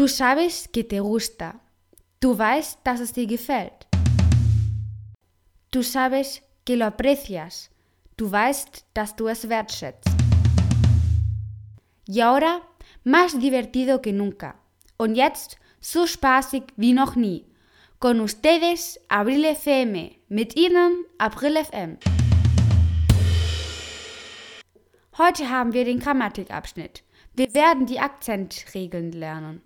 Du sabes que te gusta. Du weißt, dass es dir gefällt. Du sabes que lo aprecias. Du weißt, dass du es wertschätzt. Y ahora, más divertido que nunca. Und jetzt so spaßig wie noch nie. Con ustedes, Abril FM. Mit Ihnen, April FM. Heute haben wir den Grammatikabschnitt. Wir werden die Akzentregeln lernen.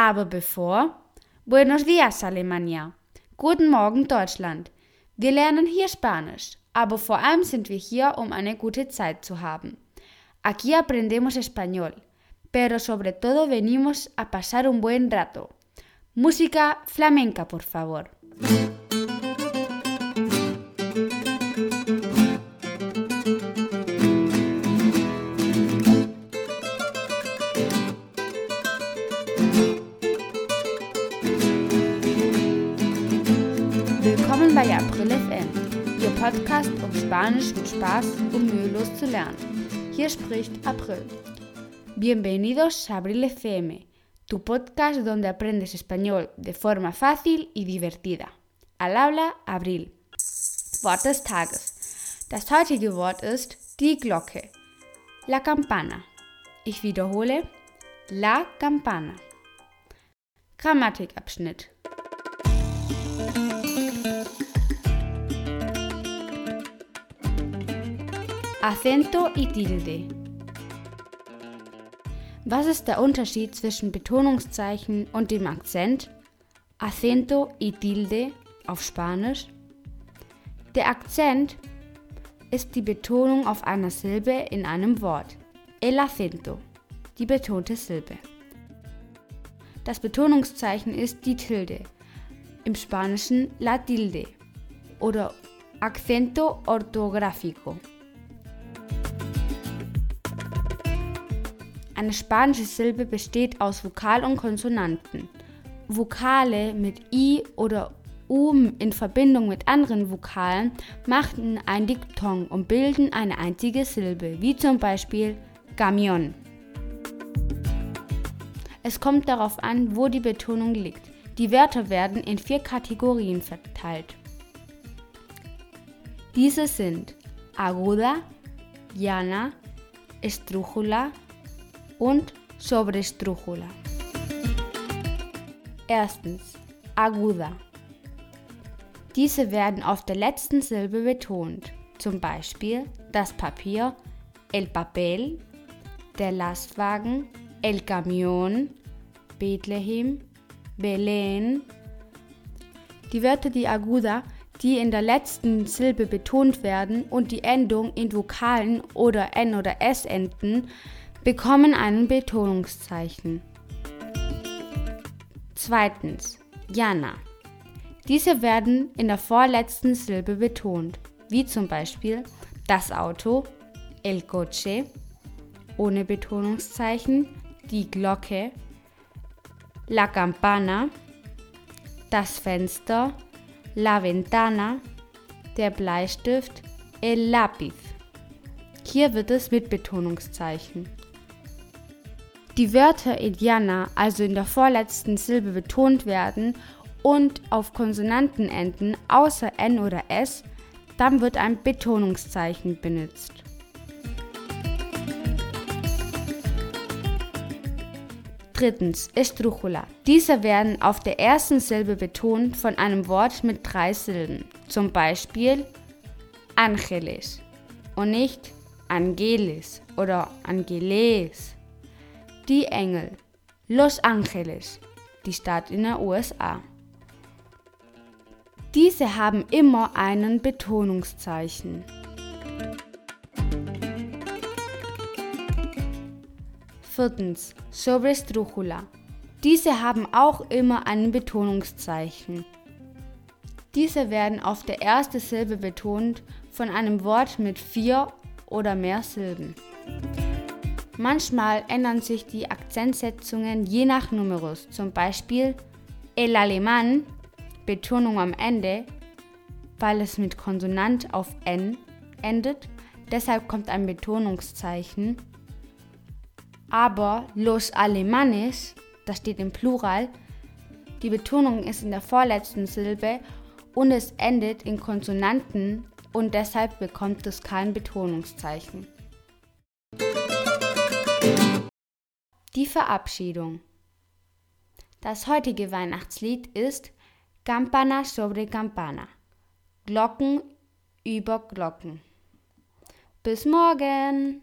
Aber bevor, Buenos días, Alemania. Guten Morgen, Deutschland. Wir lernen hier Spanisch, aber vor allem sind wir hier, um eine gute Zeit zu haben. Aquí aprendemos español, pero sobre todo venimos a pasar un buen rato. Música flamenca, por favor. Willkommen bei April FM, Ihr Podcast, um Spanisch mit Spaß und mühelos zu lernen. Hier spricht April. Bienvenidos a Abril FM, tu podcast donde aprendes español de forma fácil y divertida. Al habla Abril. Wort des Tages. Das heutige Wort ist die Glocke. La campana. Ich wiederhole. La campana. Grammatikabschnitt. Acento y tilde. Was ist der Unterschied zwischen Betonungszeichen und dem Akzent? Acento y tilde auf Spanisch. Der Akzent ist die Betonung auf einer Silbe in einem Wort. El acento, die betonte Silbe. Das Betonungszeichen ist die Tilde, im Spanischen la tilde oder Accento ortográfico. Eine spanische Silbe besteht aus Vokal und Konsonanten. Vokale mit i oder u in Verbindung mit anderen Vokalen machen ein Diphthong und bilden eine einzige Silbe, wie zum Beispiel Camion. Es kommt darauf an, wo die Betonung liegt. Die Wörter werden in vier Kategorien verteilt. Diese sind aguda, llana, estrújula, und Sobrestrújula. Erstens aguda. Diese werden auf der letzten Silbe betont, zum Beispiel das Papier, el papel, der Lastwagen, el camión, Bethlehem, Belén. Die Wörter, die aguda, die in der letzten Silbe betont werden und die Endung in Vokalen oder N oder S enden, bekommen ein Betonungszeichen. Zweitens, Jana. Diese werden in der vorletzten Silbe betont, wie zum Beispiel das Auto, el coche, ohne Betonungszeichen, die Glocke, la campana, das Fenster, la ventana, der Bleistift, el lápiz. Hier wird es mit Betonungszeichen. Die Wörter Indianer also in der vorletzten Silbe betont werden und auf Konsonanten enden, außer N oder S, dann wird ein Betonungszeichen benutzt. Drittens, Estrujula. Diese werden auf der ersten Silbe betont von einem Wort mit drei Silben, zum Beispiel Angeles und nicht Angeles oder Angeles die Engel. Los Angeles, die Stadt in den USA. Diese haben immer einen Betonungszeichen. Viertens, Sobrestrujula. Diese haben auch immer ein Betonungszeichen. Diese werden auf der ersten Silbe betont von einem Wort mit vier oder mehr Silben. Manchmal ändern sich die Akzentsetzungen je nach Numerus, zum Beispiel el alemán, Betonung am Ende, weil es mit Konsonant auf n endet, deshalb kommt ein Betonungszeichen. Aber los alemanes, das steht im Plural. Die Betonung ist in der vorletzten Silbe und es endet in Konsonanten und deshalb bekommt es kein Betonungszeichen. Die Verabschiedung. Das heutige Weihnachtslied ist Campana sobre Campana. Glocken über Glocken. Bis morgen!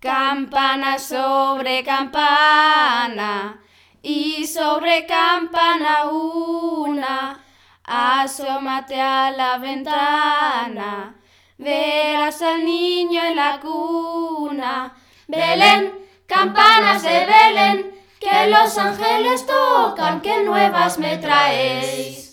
Campana sobre campana y sobre campana una, asómate a la ventana, verás al niño en la cuna. Belén, campanas de Belén, que los ángeles tocan, que nuevas me traéis.